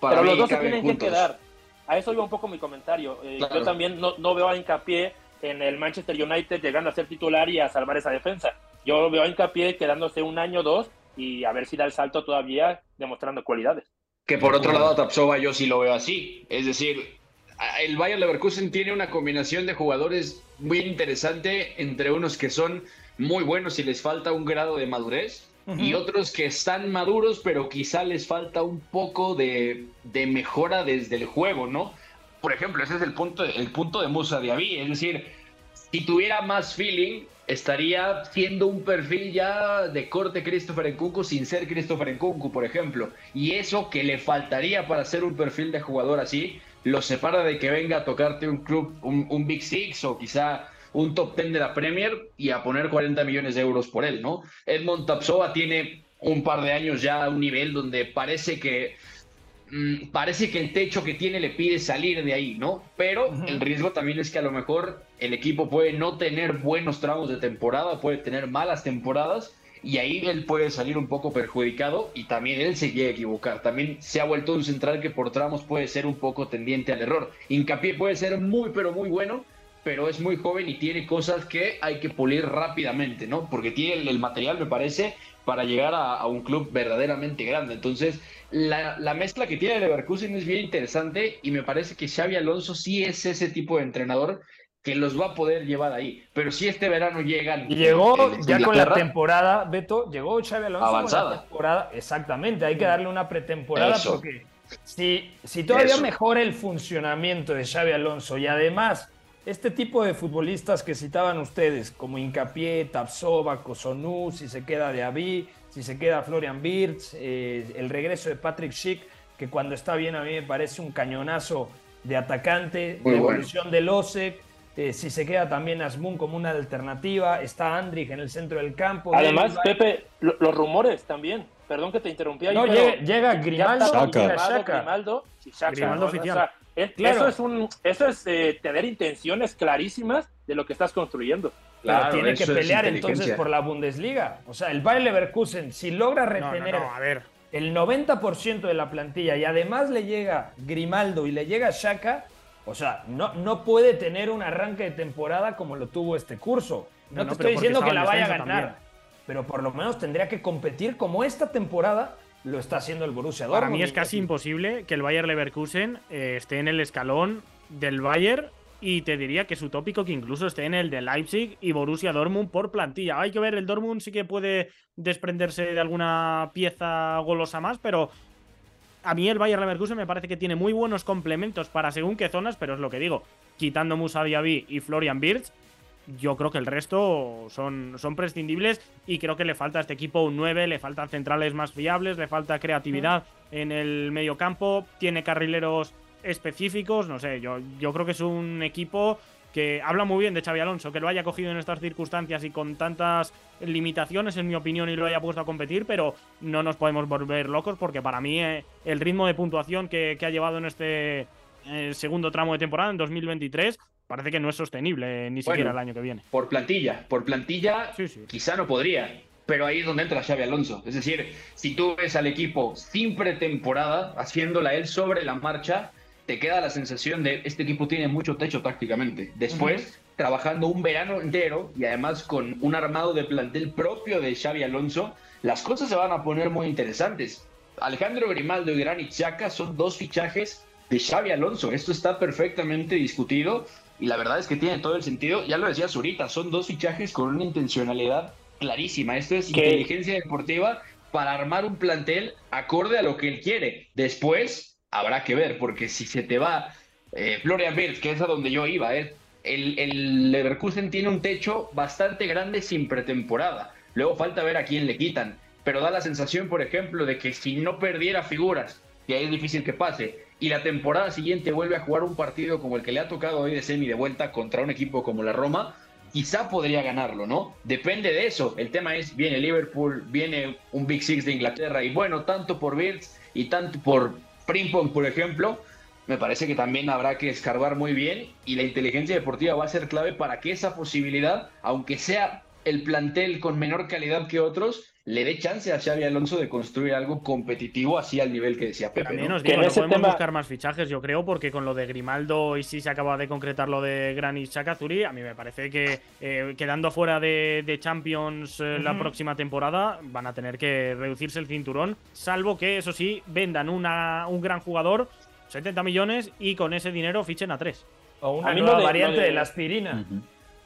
Para pero mí los dos se tienen juntos. que quedar. A eso iba un poco mi comentario. Eh, Claro. Yo también no, no veo a hincapié en el Manchester United llegando a ser titular y a salvar esa defensa. Yo veo a hincapié quedándose un año o dos y a ver si da el salto todavía demostrando cualidades. Que por otro lado, a Tapsova yo sí lo veo así. Es decir, a- el Bayer Leverkusen tiene una combinación de jugadores muy interesante entre unos que son muy buenos y les falta un grado de madurez y otros que están maduros pero quizá les falta un poco de, de mejora desde el juego, ¿no? Por ejemplo, ese es el punto, el punto de Musa Diaby. Es decir, si tuviera más feeling, estaría siendo un perfil ya de corte Christopher Nkunku sin ser Christopher Nkunku, por ejemplo. Y eso que le faltaría para ser un perfil de jugador así, lo separa de que venga a tocarte un club, un, un Big Six o quizá un top ten de la Premier y a poner 40 millones de euros por él, ¿no? Edmond Tapsoba tiene un par de años ya a un nivel donde parece que mm, parece que el techo que tiene le pide salir de ahí, ¿no? Pero el riesgo también es que a lo mejor el equipo puede no tener buenos tramos de temporada, puede tener malas temporadas y ahí él puede salir un poco perjudicado y también él se llega a equivocar. También se ha vuelto un central que por tramos puede ser un poco tendiente al error. Hincapié puede ser muy pero muy bueno, pero es muy joven y tiene cosas que hay que pulir rápidamente, ¿no? Porque tiene el, material, me parece, para llegar a, a, un club verdaderamente grande. Entonces, la, la, mezcla que tiene Leverkusen es bien interesante y me parece que Xavi Alonso sí es ese tipo de entrenador que los va a poder llevar ahí. Pero si este verano llegan... Y llegó ya con la temporada, Beto, llegó Xavi Alonso avanzada. con la temporada, exactamente, hay que darle una pretemporada Eso. porque si, si todavía Eso. mejora el funcionamiento de Xavi Alonso y además este tipo de futbolistas que citaban ustedes, como Incapié, Tapsova, Kosonú, si se queda de Avi, si se queda Florian Wirtz, eh, el regreso de Patrick Schick, que cuando está bien a mí me parece un cañonazo de atacante, Muy de bueno. evolución de Losek, eh, si se queda también Asmun como una alternativa, está Andrich en el centro del campo. Además, David- Pepe, lo- los rumores también. Perdón que te interrumpí ahí. No, pero llega, Grimaldo confirmado Xhaka. Grimaldo y Grimaldo ¿no? oficial. O sea, es- Claro. Eso es, un, eso es eh, tener intenciones clarísimas de lo que estás construyendo. Pero tiene que pelear entonces por la Bundesliga. O sea, el Bayer Leverkusen, si logra No, no, retener no, a ver. el 90% de la plantilla y además le llega Grimaldo y le llega Shaka, o sea, no, no puede tener un arranque de temporada como lo tuvo este curso. No, No, te estoy diciendo que la vaya a ganar, también. pero por lo menos tendría que competir como esta temporada lo está haciendo el Borussia Para Dortmund. mí es casi imposible que el Bayer Leverkusen eh, esté en el escalón del Bayer y te diría que es utópico que incluso esté en el de Leipzig y Borussia Dortmund por plantilla. Hay que ver, el Dortmund sí que puede desprenderse de alguna pieza golosa más, pero a mí el Bayer Leverkusen me parece que tiene muy buenos complementos para según qué zonas, pero es lo que digo, quitando Musa Diaby y Florian Wirtz, yo creo que el resto son, son prescindibles y creo que le falta a este equipo un 9, le faltan centrales más fiables, le falta creatividad en el medio campo, tiene carrileros específicos, no sé, yo, yo creo que es un equipo que habla muy bien de Xavi Alonso, que lo haya cogido en estas circunstancias y con tantas limitaciones, en mi opinión, y lo haya puesto a competir, pero no nos podemos volver locos porque para mí eh, el ritmo de puntuación que, que ha llevado en este eh, segundo tramo de temporada, en 2023, parece que no es sostenible eh, ni Bueno. siquiera el año que viene. Por plantilla, por plantilla Sí, sí. quizá no podría, pero ahí es donde entra Xavi Alonso. Es decir, si tú ves al equipo sin pretemporada, haciéndola él sobre la marcha, te queda la sensación de este equipo tiene mucho techo tácticamente. Después, trabajando un verano entero y además con un armado de plantel propio de Xavi Alonso, las cosas se van a poner muy interesantes. Alejandro Grimaldo y Granit Xhaka son dos fichajes de Xavi Alonso. Esto está perfectamente discutido y la verdad es que tiene todo el sentido. Ya lo decía Zurita, son dos fichajes con una intencionalidad clarísima. Esto es ¿Qué? inteligencia deportiva para armar un plantel acorde a lo que él quiere. Después habrá que ver, porque si se te va eh, Florian Wirtz, que es a donde yo iba, eh, el, el Leverkusen tiene un techo bastante grande sin pretemporada. Luego falta ver a quién le quitan. Pero da la sensación, por ejemplo, de que si no perdiera figuras, que ahí es difícil que pase, y la temporada siguiente vuelve a jugar un partido como el que le ha tocado hoy de semi de vuelta contra un equipo como la Roma, quizá podría ganarlo, ¿no? Depende de eso. El tema es, viene Liverpool, viene un Big Six de Inglaterra, y bueno, tanto por Wirtz y tanto por Frimpong, por ejemplo, me parece que también habrá que escarbar muy bien y la inteligencia deportiva va a ser clave para que esa posibilidad, aunque sea el plantel con menor calidad que otros, le dé chance a Xavi Alonso de construir algo competitivo así al nivel que decía Pepe. También os Que digo, no podemos tema- buscar más fichajes, yo creo, porque con lo de Grimaldo y si se acaba de concretar lo de Granit Xhaka Zuri, a mí me parece que eh, quedando fuera de, de Champions eh, la próxima temporada van a tener que reducirse el cinturón, salvo que, eso sí, vendan una, un gran jugador, 70 millones, y con ese dinero fichen a tres. O una A mí nueva lo de- variante de... de- la aspirina.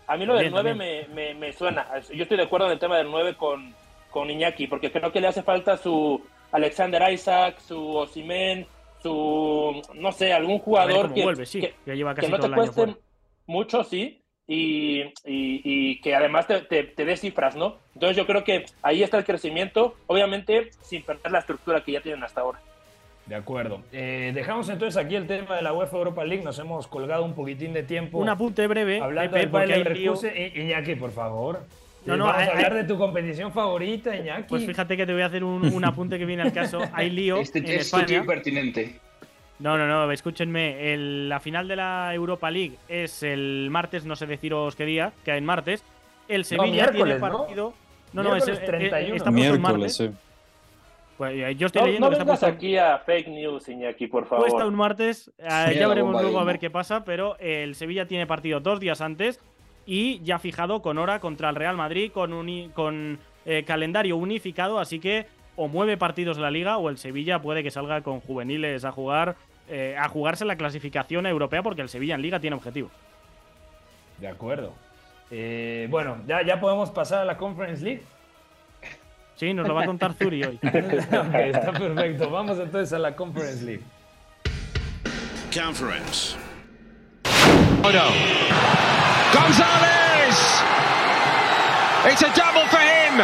A mí lo del También, 9 me, me, me suena. Yo estoy de acuerdo en el tema del 9 con, con Iñaki, porque creo que le hace falta su Alexander Isaac, su Osimen, su, no sé, algún jugador que, vuelve, sí, que, ya lleva que casi no todo te el cueste mucho, sí, y, y, que además te, te, dé cifras, ¿no? Entonces yo creo que ahí está el crecimiento, obviamente sin perder la estructura que ya tienen hasta ahora. De acuerdo. Eh, dejamos entonces aquí el tema de la UEFA Europa League. Nos hemos colgado un poquitín de tiempo. Un apunte breve. Hablando de Leverkusen. Iñaki, por favor. No, no, Vamos a hablar de tu competición favorita, Iñaki. Pues fíjate que te voy a hacer un, apunte que viene al caso. Hay lío. Este en es pertinente. No, no, no, escúchenme. la final de la Europa League es el martes, no sé deciros qué día, que en martes. El Sevilla tiene partido. No, no, es el 31. Está miércoles, sí. Pues, eh, yo estoy no, leyendo no vengas aquí a fake news, Iñaki, por favor. Cuesta un martes, eh, ya veremos luego a ver qué pasa, pero el Sevilla tiene partido dos días antes y ya fijado con hora contra el Real Madrid, con, con eh, calendario unificado, así que o mueve partidos la liga o el Sevilla puede que salga con juveniles a jugar a jugarse la clasificación europea porque el Sevilla en liga tiene objetivo. De acuerdo. bueno, ya, ya podemos pasar a la Conference League. Sí, nos lo va a contar Zuri hoy. está perfecto. Vamos entonces a la Conference League. Conference. Oh no. Gonzalez! It's a double for him.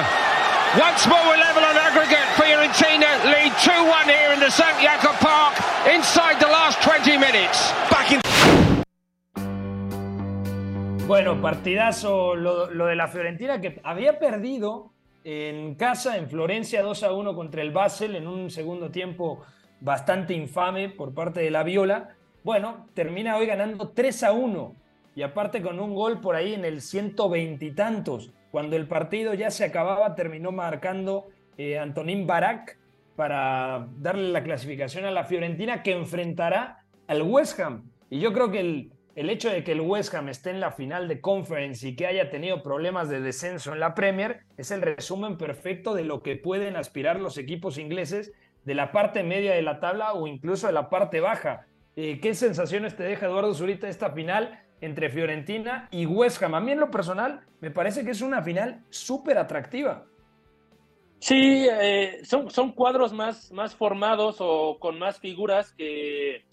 Once more we're level on aggregate. Fiorentina lead 2-1 here in the St. Jakob Park inside the last 20 minutes. Back in bueno, partidazo lo, lo de la Fiorentina que había perdido en casa, en Florencia, 2 a 1 contra el Basel, en un segundo tiempo bastante infame por parte de la Viola. Bueno, termina hoy ganando 3 a 1 y aparte con un gol por ahí en el 120 y tantos. Cuando el partido ya se acababa, terminó marcando eh, Antonín Barak para darle la clasificación a la Fiorentina que enfrentará al West Ham. Y yo creo que el, el hecho de que el West Ham esté en la final de conference y que haya tenido problemas de descenso en la Premier es el resumen perfecto de lo que pueden aspirar los equipos ingleses de la parte media de la tabla o incluso de la parte baja. Eh, ¿Qué sensaciones te deja Eduardo Zurita esta final entre Fiorentina y West Ham? A mí en lo personal me parece que es una final súper atractiva. Sí, eh, son, son cuadros más, más formados o con más figuras que,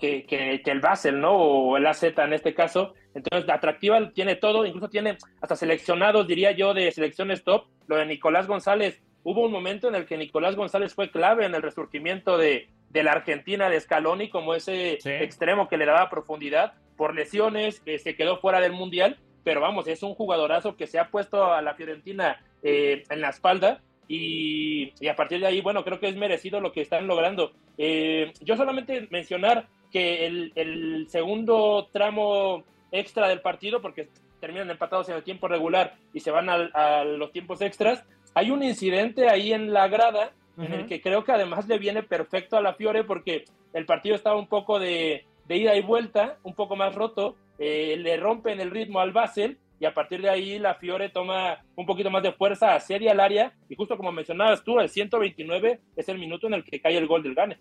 que, que, el Basel, ¿no? O el AZ en este caso. Entonces, la atractiva tiene todo, incluso tiene hasta seleccionados, diría yo, de selecciones top. Lo de Nicolás González, hubo un momento en el que Nicolás González fue clave en el resurgimiento de, de la Argentina de Scaloni, como ese extremo que le daba profundidad por lesiones, se quedó fuera del Mundial. Pero vamos, es un jugadorazo que se ha puesto a la Fiorentina eh, en la espalda y, y, a partir de ahí, bueno, creo que es merecido lo que están logrando. Eh, yo solamente mencionar que el, segundo tramo extra del partido, porque terminan empatados en el tiempo regular y se van a, los tiempos extras, hay un incidente ahí en la grada en el que creo que además le viene perfecto a la Fiore porque el partido estaba un poco de, ida y vuelta, un poco más roto, eh, le rompen el ritmo al Basel y a partir de ahí la Fiore toma un poquito más de fuerza, hacia al área y justo como mencionabas tú, el 129 es el minuto en el que cae el gol del Gane.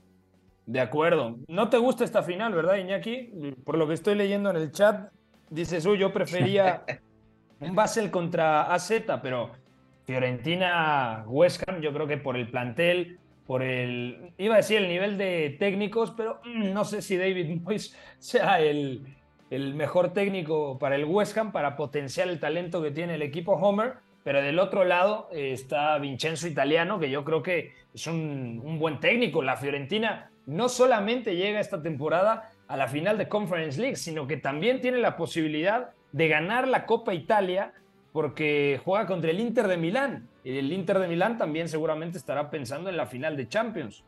De acuerdo. No te gusta esta final, ¿verdad, Iñaki? Por lo que estoy leyendo en el chat, dices, uy, yo prefería un Basel contra AZ, pero Fiorentina, West Ham, yo creo que por el plantel, por el, iba a decir el nivel de técnicos, pero mm, no sé si David Moyes sea el, el mejor técnico para el West Ham, para potenciar el talento que tiene el equipo Homer. Pero del otro lado eh, está Vincenzo Italiano, que yo creo que es un, un buen técnico. La Fiorentina no solamente llega esta temporada a la final de Conference League, sino que también tiene la posibilidad de ganar la Copa Italia porque juega contra el Inter de Milán. Y el Inter de Milán también seguramente estará pensando en la final de Champions.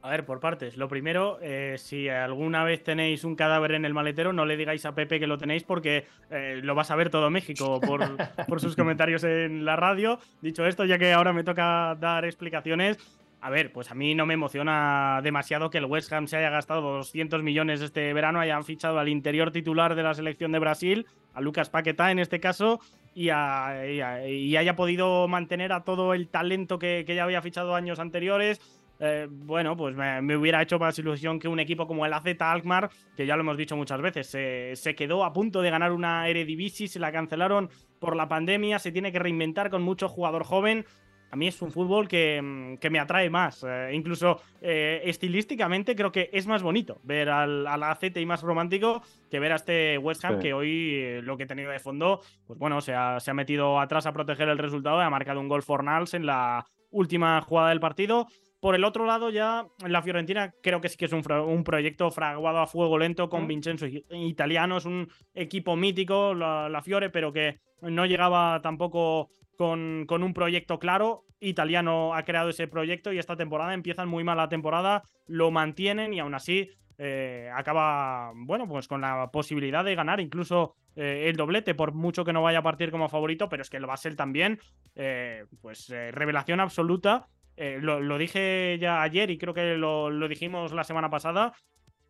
A ver, por partes. Lo primero, eh, si alguna vez tenéis un cadáver en el maletero, no le digáis a Pepe que lo tenéis porque eh, lo va a saber todo México por, por sus comentarios en la radio. Dicho esto, ya que ahora me toca dar explicaciones, a ver, pues a mí no me emociona demasiado que el West Ham se haya gastado 200 millones este verano, hayan fichado al interior titular de la selección de Brasil, a Lucas Paquetá en este caso, y, haya podido mantener a todo el talento que, ya había fichado años anteriores. Eh, bueno, pues me, hubiera hecho más ilusión que un equipo como el AZ Alkmaar, que ya lo hemos dicho muchas veces, se, quedó a punto de ganar una Eredivisie, se la cancelaron por la pandemia, se tiene que reinventar con mucho jugador joven a mí es un fútbol que, mm, que me atrae más. Eh, incluso eh, estilísticamente creo que es más bonito ver al, al ACT y más romántico que ver a este West Ham Sí. que hoy eh, lo que ha tenido de fondo, pues bueno, se ha, se ha metido atrás a proteger el resultado y ha marcado un gol Fornals en la última jugada del partido. Por el otro lado, ya la Fiorentina creo que sí que es un, un proyecto fraguado a fuego lento con Vincenzo Italiano. Es un equipo mítico, la, la Fiore, pero que no llegaba tampoco con, un proyecto claro. Italiano ha creado ese proyecto y esta temporada empiezan muy mal la temporada, lo mantienen y aún así eh, acaba, bueno, pues con la posibilidad de ganar incluso eh, el doblete, por mucho que no vaya a partir como favorito, pero es que el Basel también, eh, pues revelación absoluta. Lo, lo dije ya ayer y creo que lo, lo dijimos la semana pasada.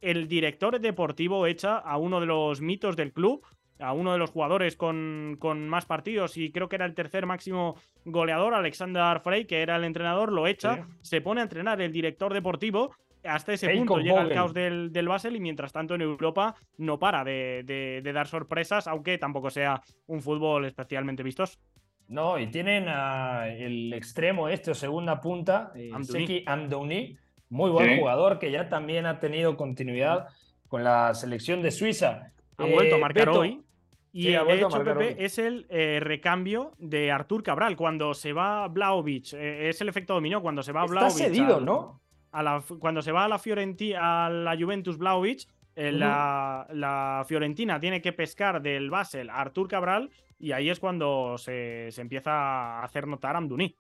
El director deportivo echa a uno de los mitos del club, a uno de los jugadores con, con más partidos y creo que era el tercer máximo goleador, Alexander Frey, que era el entrenador, lo echa, Sí. se pone a entrenar el director deportivo. Hasta ese punto llega el caos del, del Basel y mientras tanto en Europa no para de, de- de dar sorpresas, aunque tampoco sea un fútbol especialmente vistoso. No, y tienen a el extremo este o segunda punta, eh, Amdouni. Seki Amdouni, muy buen Sí. jugador que ya también ha tenido continuidad con la selección de Suiza. Ha Eh, vuelto a marcar Beto, hoy. Y sí, ha de a hecho, Pepe, es el eh, recambio de Artur Cabral. Cuando se va Blaovic, eh, es el efecto dominó. Cuando se va Está Blaovic. cedido, al- ¿no? a la- cuando se va a la Fiorentina, a la Juventus Blaovic, eh, la, la Fiorentina tiene que pescar del Basel a Artur Cabral y ahí es cuando se, se empieza a hacer notar Amduní.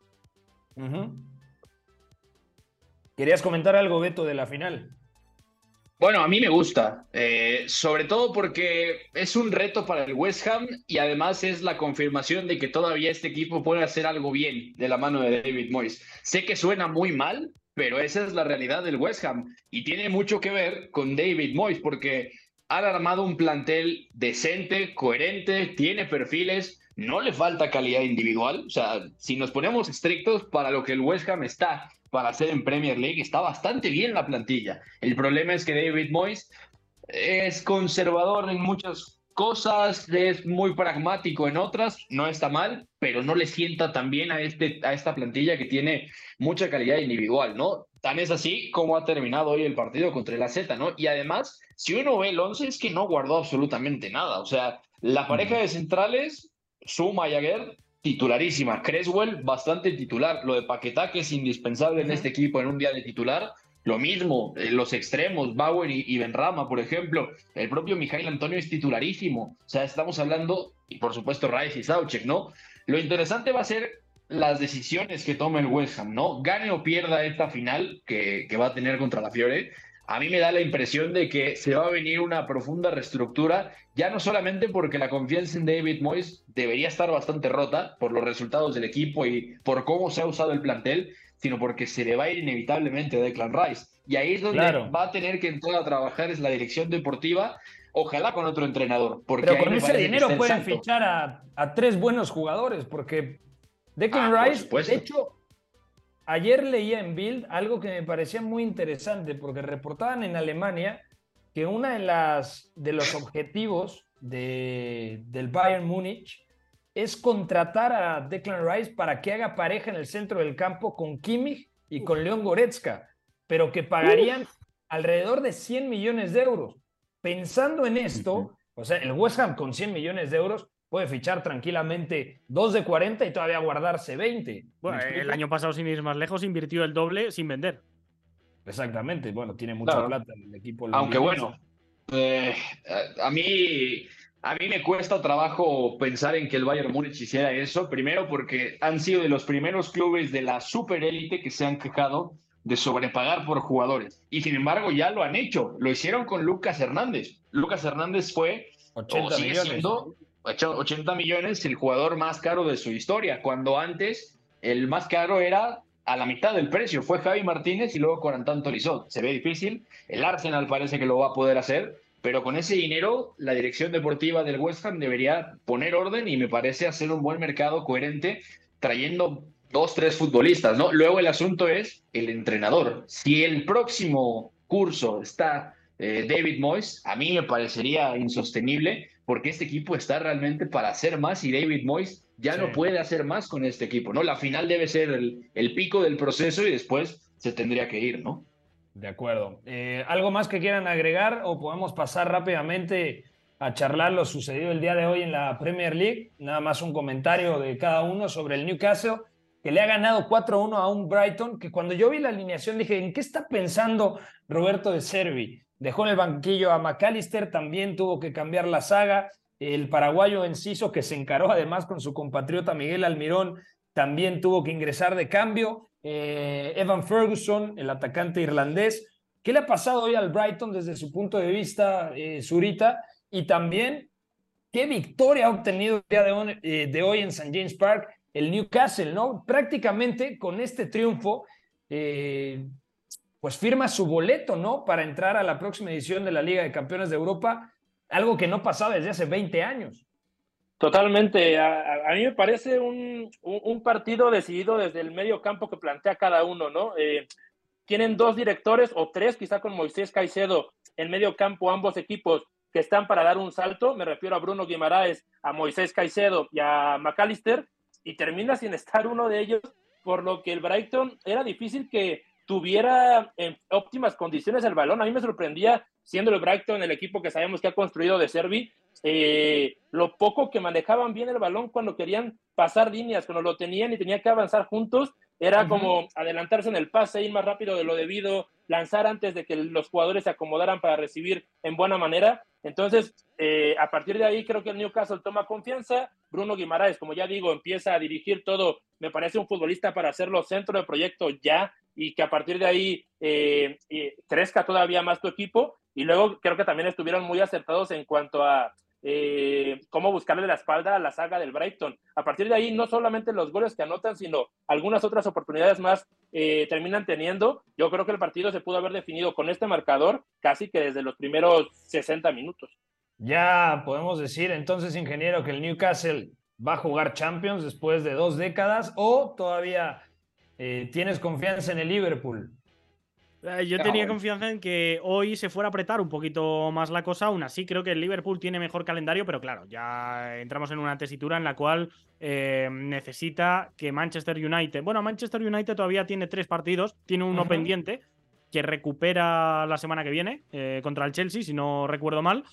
¿Querías comentar algo, Beto, de la final? Bueno, a mí me gusta, eh, sobre todo porque es un reto para el West Ham y además es la confirmación de que todavía este equipo puede hacer algo bien de la mano de David Moyes. Sé que suena muy mal, pero esa es la realidad del West Ham y tiene mucho que ver con David Moyes porque han armado un plantel decente, coherente, tiene perfiles, no le falta calidad individual. O sea, si nos ponemos estrictos para lo que el West Ham está para hacer en Premier League, está bastante bien la plantilla. El problema es que David Moyes es conservador en muchas cosas, es muy pragmático en otras, no está mal, pero no le sienta tan bien a, este, a esta plantilla que tiene mucha calidad individual, ¿no? Tan es así como ha terminado hoy el partido contra el AZ, ¿no? Y además, si uno ve el 11 es que no guardó absolutamente nada, o sea, la pareja de centrales, Suma y Aguer, titularísima, Creswell, bastante titular, lo de Paquetá, que es indispensable en este equipo en un día de titular, lo mismo, eh, los extremos, Bauer y, y Benrama, por ejemplo. El propio Mijail Antonio es titularísimo. O sea, estamos hablando, y por supuesto, Rice y Sauchek, ¿no? Lo interesante va a ser las decisiones que tome el West Ham, ¿no? Gane o pierda esta final que, que va a tener contra la Fiore. A mí me da la impresión de que se va a venir una profunda reestructura, ya no solamente porque la confianza en David Moyes debería estar bastante rota por los resultados del equipo y por cómo se ha usado el plantel, sino porque se le va a ir inevitablemente a Declan Rice. Y ahí es donde Claro. va a tener que entrar a trabajar es la dirección deportiva, ojalá con otro entrenador. Porque Pero con ese dinero pueden fichar a, a tres buenos jugadores, porque Declan Ah, Rice, de hecho, ayer leía en Bild algo que me parecía muy interesante, porque reportaban en Alemania que uno de, las, de los objetivos de, del Bayern Múnich es contratar a Declan Rice para que haga pareja en el centro del campo con Kimmich y con León Goretzka, pero que pagarían alrededor de 100 millones de euros. Pensando en esto, o sea, el West Ham con 100 millones de euros puede fichar tranquilamente dos de 40 y todavía guardarse 20. Bueno, ¿Me el año pasado, sin ir más lejos, invirtió el doble sin vender. Exactamente, bueno, tiene mucha Claro. plata el equipo. Aunque bueno, eh, a mí, a mí me cuesta trabajo pensar en que el Bayern Múnich hiciera eso. Primero porque han sido de los primeros clubes de la superélite que se han quejado de sobrepagar por jugadores. Y sin embargo ya lo han hecho. Lo hicieron con Lucas Hernández. Lucas Hernández fue 80 o sigue millones. siendo ocho- 80 millones el jugador más caro de su historia, cuando antes el más caro era a la mitad del precio. Fue Javi Martínez y luego Corantán Tolizot. Se ve difícil. El Arsenal parece que lo va a poder hacer, pero con ese dinero la dirección deportiva del West Ham debería poner orden y me parece hacer un buen mercado coherente trayendo dos, tres futbolistas, ¿no? Luego el asunto es el entrenador. Si el próximo curso está eh, David Moyes, a mí me parecería insostenible porque este equipo está realmente para hacer más y David Moyes ya no puede hacer más con este equipo, ¿no? La final debe ser el, el pico del proceso y después se tendría que ir, ¿no? De acuerdo. Eh, ¿Algo más que quieran agregar o podemos pasar rápidamente a charlar lo sucedido el día de hoy en la Premier League? Nada más un comentario de cada uno sobre el Newcastle, que le ha ganado 4-1 a un Brighton, que cuando yo vi la alineación dije, ¿en qué está pensando Roberto de Servi? Dejó en el banquillo a McAllister, también tuvo que cambiar la saga. El paraguayo Enciso, que se encaró además con su compatriota Miguel Almirón, también tuvo que ingresar de cambio. Eh, Evan Ferguson, el atacante irlandés. ¿Qué le ha pasado hoy al Brighton desde su punto de vista, eh, Zurita? Y también, ¿qué victoria ha obtenido el día de hoy, eh, hoy en St. James Park el Newcastle, ¿no? Prácticamente con este triunfo, pues firma su boleto, ¿no? Para entrar a la próxima edición de la Liga de Campeones de Europa, algo que no pasaba desde hace 20 años. Totalmente. A, mí me parece un, un, partido decidido desde el medio campo que plantea cada uno, ¿no? Eh, tienen dos directores o tres, quizá con Moisés Caicedo en medio campo, ambos equipos que están para dar un salto. Me refiero a Bruno Guimaraes, a Moisés Caicedo y a McAllister. Y termina sin estar uno de ellos, por lo que el Brighton era difícil que tuviera en óptimas condiciones el balón. A mí me sorprendía, siendo el Brighton el equipo que sabemos que ha construido de Servi, eh, lo poco que manejaban bien el balón cuando querían pasar líneas, cuando lo tenían y tenían que avanzar juntos, era como adelantarse en el pase, ir más rápido de lo debido, lanzar antes de que los jugadores se acomodaran para recibir en buena manera. Entonces, eh, a partir de ahí creo que el Newcastle toma confianza. Bruno Guimaraes, como ya digo, empieza a dirigir todo. Me parece un futbolista para hacerlo centro de proyecto ya y que a partir de ahí eh, crezca todavía más tu equipo. Y luego creo que también estuvieron muy acertados en cuanto a eh, cómo buscarle la espalda a la saga del Brighton. A partir de ahí, no solamente los goles que anotan, sino algunas otras oportunidades más eh, terminan teniendo. Yo creo que el partido se pudo haber definido con este marcador casi que desde los primeros 60 minutos. Ya podemos decir entonces, ingeniero, que el Newcastle va a jugar Champions después de dos décadas o todavía eh, tienes confianza en el Liverpool. Eh, yo tenía confianza en que hoy se fuera a apretar un poquito más la cosa. Aún así, creo que el Liverpool tiene mejor calendario, pero claro, ya entramos en una tesitura en la cual eh, necesita que Manchester United. Bueno, Manchester United todavía tiene tres partidos, tiene uno pendiente que recupera la semana que viene eh, contra el Chelsea, si no recuerdo mal.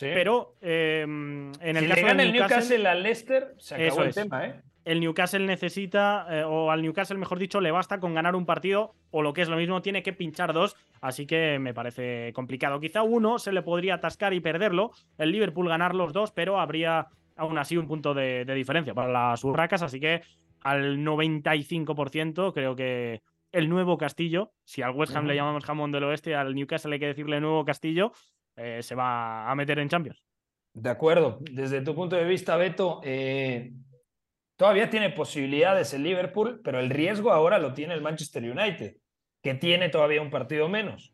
Pero en el caso de el Newcastle al Leicester, se acabó el tema, ¿eh? El Newcastle necesita, eh, o al Newcastle, mejor dicho, le basta con ganar un partido, o lo que es lo mismo, tiene que pinchar dos, así que me parece complicado. Quizá uno se le podría atascar y perderlo, el Liverpool ganar los dos, pero habría aún así un punto de, diferencia para las urracas, así que al 95% creo que el nuevo Castillo, si al West Ham le llamamos jamón del oeste, al Newcastle hay que decirle nuevo Castillo, eh, se va a meter en Champions. De acuerdo. Desde tu punto de vista, Beto, eh, Todavía tiene posibilidades el Liverpool, pero el riesgo ahora lo tiene el Manchester United, que tiene todavía un partido menos.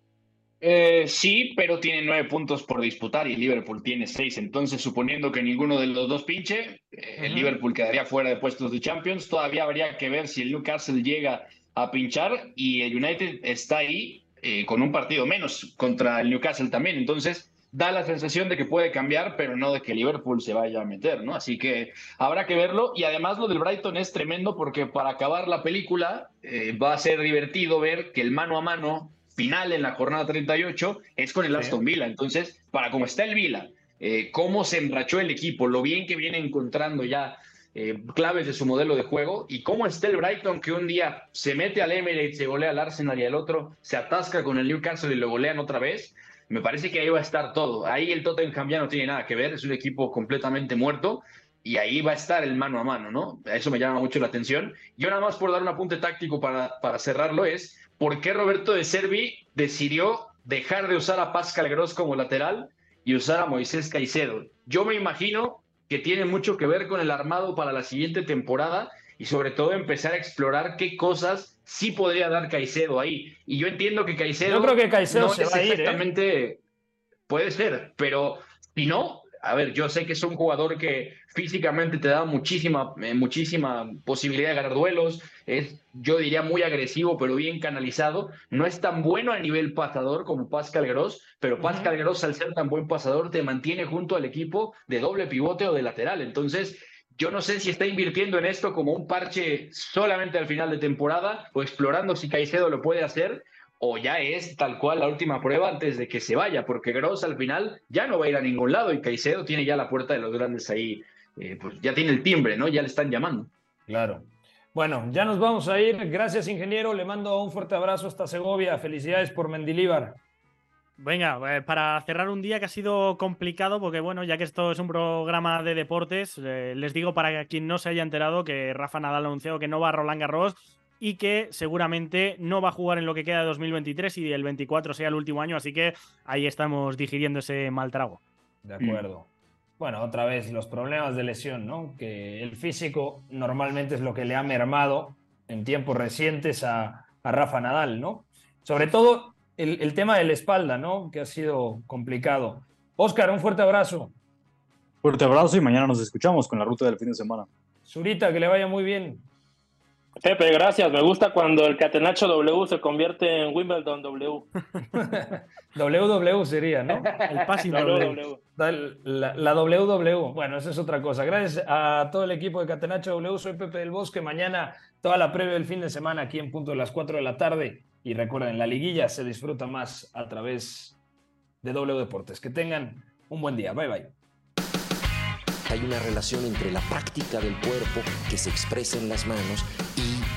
Eh, sí, pero tiene nueve puntos por disputar y el Liverpool tiene seis. Entonces, suponiendo que ninguno de los dos pinche, eh, el Liverpool quedaría fuera de puestos de Champions. Todavía habría que ver si el Newcastle llega a pinchar y el United está ahí eh, con un partido menos contra el Newcastle también. Entonces, da la sensación de que puede cambiar, pero no de que Liverpool se vaya a meter, ¿no? Así que habrá que verlo. Y además lo del Brighton es tremendo porque para acabar la película eh, va a ser divertido ver que el mano a mano final en la jornada 38 es con el Aston Villa. Entonces, para cómo está el Villa, eh, cómo se embrachó el equipo, lo bien que viene encontrando ya eh, claves de su modelo de juego y cómo está el Brighton que un día se mete al Emirates, se golea al Arsenal y al otro se atasca con el Newcastle y lo golean otra vez me parece que ahí va a estar todo. Ahí el Tottenham ya no tiene nada que ver, es un equipo completamente muerto y ahí va a estar el mano a mano, ¿no? Eso me llama mucho la atención. Yo nada más por dar un apunte táctico para, para cerrarlo es, ¿por qué Roberto de Servi decidió dejar de usar a Pascal Gross como lateral y usar a Moisés Caicedo? Yo me imagino que tiene mucho que ver con el armado para la siguiente temporada y sobre todo empezar a explorar qué cosas sí podría dar Caicedo ahí. Y yo entiendo que Caicedo. Yo creo que Caicedo no se es va a ir. ¿eh? Puede ser, pero si no, a ver, yo sé que es un jugador que físicamente te da muchísima, eh, muchísima posibilidad de ganar duelos, es, yo diría, muy agresivo, pero bien canalizado. No es tan bueno a nivel pasador como Pascal Gross, pero Pascal Gross, al ser tan buen pasador, te mantiene junto al equipo de doble pivote o de lateral. Entonces, yo no sé si está invirtiendo en esto como un parche solamente al final de temporada o explorando si Caicedo lo puede hacer o ya es tal cual la última prueba antes de que se vaya, porque Gross al final ya no va a ir a ningún lado y Caicedo tiene ya la puerta de los grandes ahí, eh, pues ya tiene el timbre, ¿no? Ya le están llamando. Claro. Bueno, ya nos vamos a ir. Gracias, ingeniero. Le mando un fuerte abrazo hasta Segovia. Felicidades por Mendilíbar. Venga, eh, para cerrar un día que ha sido complicado, porque bueno, ya que esto es un programa de deportes, eh, les digo para quien no se haya enterado que Rafa Nadal ha anunciado que no va a Roland Garros y que seguramente no va a jugar en lo que queda de 2023 y el 24 sea el último año, así que ahí estamos digiriendo ese mal trago. De acuerdo. Bueno, otra vez los problemas de lesión, ¿no? Que el físico normalmente es lo que le ha mermado en tiempos recientes a, Rafa Nadal, ¿no? Sobre todo el, el, tema de la espalda, ¿no? Que ha sido complicado. Oscar, un fuerte abrazo. Fuerte abrazo y mañana nos escuchamos con la ruta del fin de semana. Zurita, que le vaya muy bien. Pepe, gracias. Me gusta cuando el Catenacho W se convierte en Wimbledon W. WW sería, ¿no? El passing W. La, la, WW. Bueno, esa es otra cosa. Gracias a todo el equipo de Catenacho W. Soy Pepe del Bosque. Mañana toda la previa del fin de semana aquí en punto de las 4 de la tarde. Y recuerden, la liguilla se disfruta más a través de W Deportes. Que tengan un buen día. Bye bye hay una relación entre la práctica del cuerpo que se expresa en las manos y